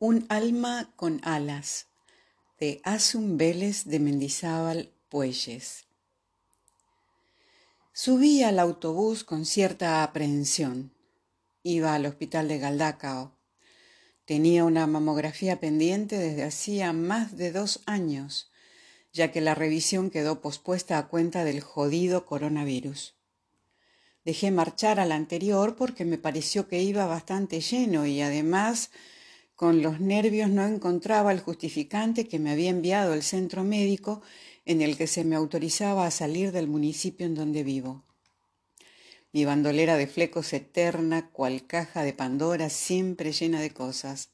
Un alma con alas de Vélez de Mendizábal Puelles. Subí al autobús con cierta aprehensión. Iba al hospital de Galdacao. Tenía una mamografía pendiente desde hacía más de dos años, ya que la revisión quedó pospuesta a cuenta del jodido coronavirus. Dejé marchar al anterior porque me pareció que iba bastante lleno y además con los nervios no encontraba el justificante que me había enviado el centro médico en el que se me autorizaba a salir del municipio en donde vivo. Mi bandolera de flecos eterna, cual caja de Pandora, siempre llena de cosas.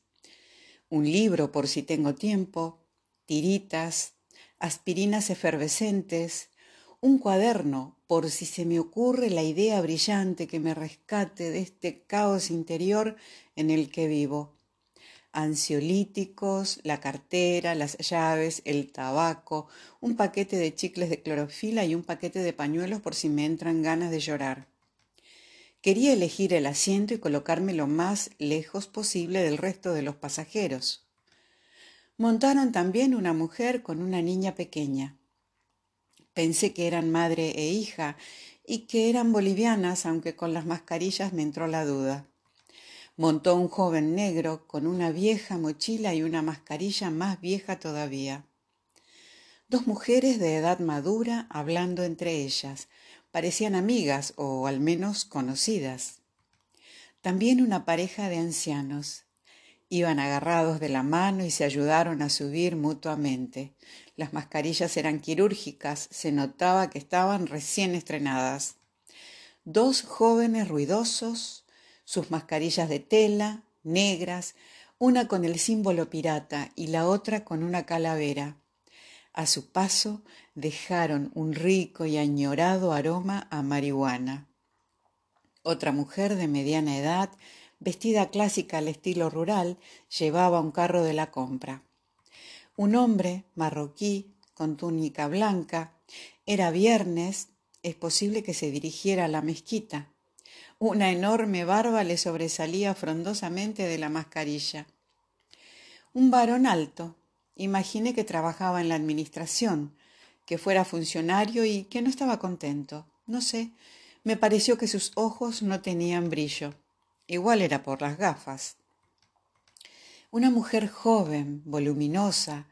Un libro por si tengo tiempo, tiritas, aspirinas efervescentes, un cuaderno por si se me ocurre la idea brillante que me rescate de este caos interior en el que vivo ansiolíticos, la cartera, las llaves, el tabaco, un paquete de chicles de clorofila y un paquete de pañuelos por si me entran ganas de llorar. Quería elegir el asiento y colocarme lo más lejos posible del resto de los pasajeros. Montaron también una mujer con una niña pequeña. Pensé que eran madre e hija y que eran bolivianas, aunque con las mascarillas me entró la duda montó un joven negro con una vieja mochila y una mascarilla más vieja todavía. Dos mujeres de edad madura hablando entre ellas. Parecían amigas o al menos conocidas. También una pareja de ancianos. Iban agarrados de la mano y se ayudaron a subir mutuamente. Las mascarillas eran quirúrgicas, se notaba que estaban recién estrenadas. Dos jóvenes ruidosos, sus mascarillas de tela, negras, una con el símbolo pirata y la otra con una calavera. A su paso dejaron un rico y añorado aroma a marihuana. Otra mujer de mediana edad, vestida clásica al estilo rural, llevaba un carro de la compra. Un hombre marroquí con túnica blanca. Era viernes, es posible que se dirigiera a la mezquita. Una enorme barba le sobresalía frondosamente de la mascarilla. Un varón alto. Imaginé que trabajaba en la administración, que fuera funcionario y que no estaba contento. No sé, me pareció que sus ojos no tenían brillo. Igual era por las gafas. Una mujer joven, voluminosa,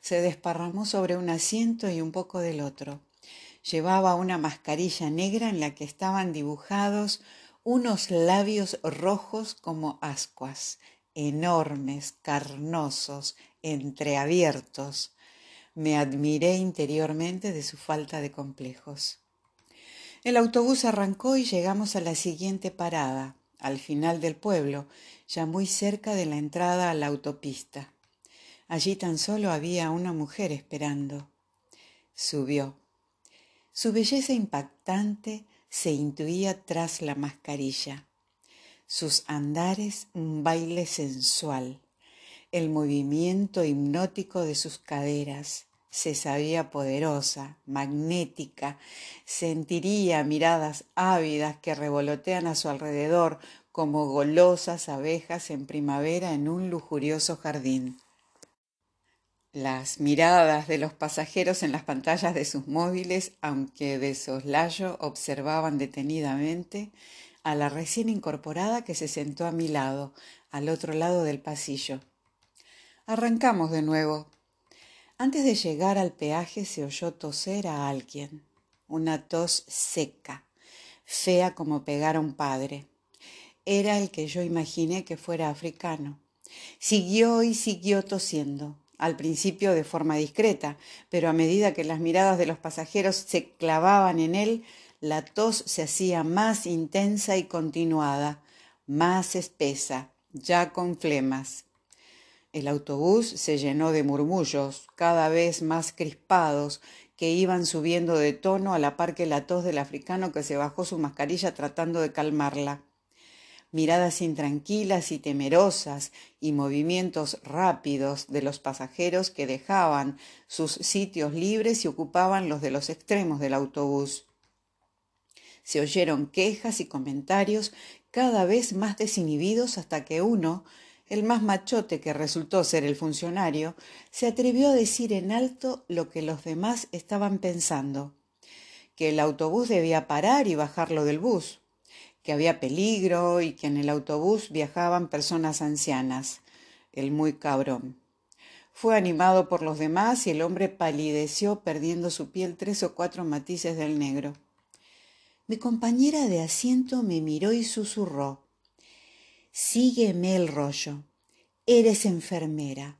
se desparramó sobre un asiento y un poco del otro. Llevaba una mascarilla negra en la que estaban dibujados unos labios rojos como ascuas, enormes, carnosos, entreabiertos. Me admiré interiormente de su falta de complejos. El autobús arrancó y llegamos a la siguiente parada, al final del pueblo, ya muy cerca de la entrada a la autopista. Allí tan solo había una mujer esperando. Subió. Su belleza impactante se intuía tras la mascarilla. Sus andares un baile sensual, el movimiento hipnótico de sus caderas. Se sabía poderosa, magnética, sentiría miradas ávidas que revolotean a su alrededor como golosas abejas en primavera en un lujurioso jardín. Las miradas de los pasajeros en las pantallas de sus móviles, aunque de soslayo, observaban detenidamente a la recién incorporada que se sentó a mi lado, al otro lado del pasillo. Arrancamos de nuevo. Antes de llegar al peaje se oyó toser a alguien, una tos seca, fea como pegar a un padre. Era el que yo imaginé que fuera africano. Siguió y siguió tosiendo al principio de forma discreta, pero a medida que las miradas de los pasajeros se clavaban en él, la tos se hacía más intensa y continuada, más espesa, ya con flemas. El autobús se llenó de murmullos, cada vez más crispados, que iban subiendo de tono a la par que la tos del africano que se bajó su mascarilla tratando de calmarla miradas intranquilas y temerosas y movimientos rápidos de los pasajeros que dejaban sus sitios libres y ocupaban los de los extremos del autobús. Se oyeron quejas y comentarios cada vez más desinhibidos hasta que uno, el más machote que resultó ser el funcionario, se atrevió a decir en alto lo que los demás estaban pensando, que el autobús debía parar y bajarlo del bus, que había peligro y que en el autobús viajaban personas ancianas, el muy cabrón. Fue animado por los demás y el hombre palideció perdiendo su piel tres o cuatro matices del negro. Mi compañera de asiento me miró y susurró. Sígueme el rollo. Eres enfermera.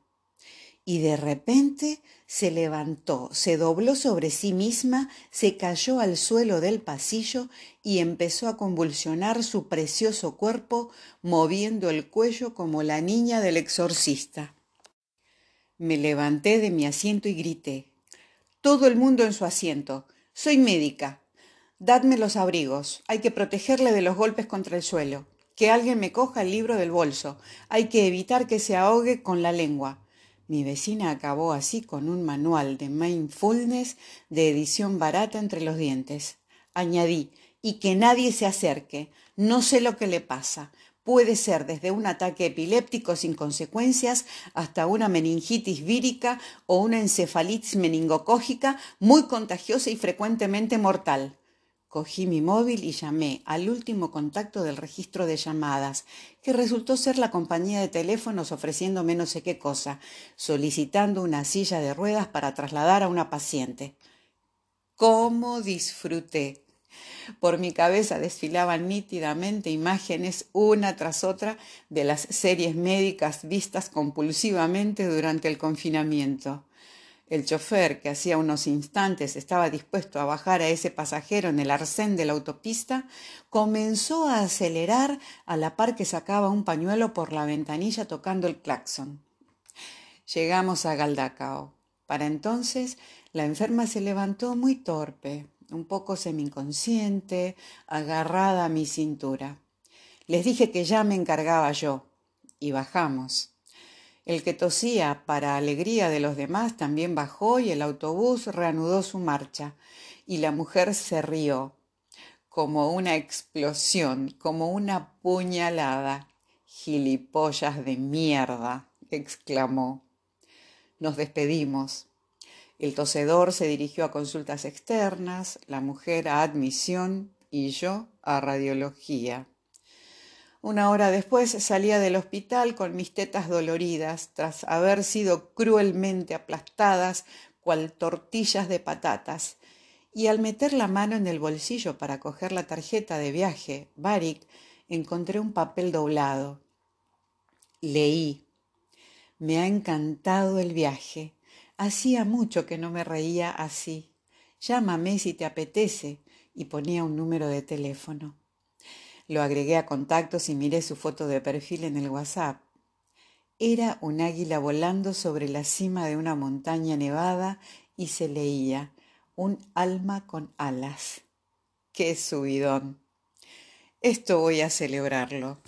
Y de repente se levantó, se dobló sobre sí misma, se cayó al suelo del pasillo y empezó a convulsionar su precioso cuerpo, moviendo el cuello como la niña del exorcista. Me levanté de mi asiento y grité. Todo el mundo en su asiento. Soy médica. Dadme los abrigos. Hay que protegerle de los golpes contra el suelo. Que alguien me coja el libro del bolso. Hay que evitar que se ahogue con la lengua. Mi vecina acabó así con un manual de mindfulness de edición barata entre los dientes. Añadí, y que nadie se acerque. No sé lo que le pasa. Puede ser desde un ataque epiléptico sin consecuencias hasta una meningitis vírica o una encefalitis meningocógica muy contagiosa y frecuentemente mortal. Cogí mi móvil y llamé al último contacto del registro de llamadas, que resultó ser la compañía de teléfonos ofreciéndome no sé qué cosa, solicitando una silla de ruedas para trasladar a una paciente. ¿Cómo disfruté? Por mi cabeza desfilaban nítidamente imágenes una tras otra de las series médicas vistas compulsivamente durante el confinamiento. El chofer, que hacía unos instantes estaba dispuesto a bajar a ese pasajero en el arcén de la autopista, comenzó a acelerar a la par que sacaba un pañuelo por la ventanilla tocando el claxon. Llegamos a Galdacao. Para entonces la enferma se levantó muy torpe, un poco semi-inconsciente, agarrada a mi cintura. Les dije que ya me encargaba yo, y bajamos. El que tosía para alegría de los demás también bajó y el autobús reanudó su marcha y la mujer se rió como una explosión, como una puñalada. Gilipollas de mierda, exclamó. Nos despedimos. El tosedor se dirigió a consultas externas, la mujer a admisión y yo a radiología. Una hora después salía del hospital con mis tetas doloridas, tras haber sido cruelmente aplastadas cual tortillas de patatas, y al meter la mano en el bolsillo para coger la tarjeta de viaje, Barik, encontré un papel doblado. Leí. Me ha encantado el viaje. Hacía mucho que no me reía así. Llámame si te apetece, y ponía un número de teléfono. Lo agregué a contactos y miré su foto de perfil en el WhatsApp. Era un águila volando sobre la cima de una montaña nevada y se leía un alma con alas. ¡Qué subidón! Esto voy a celebrarlo.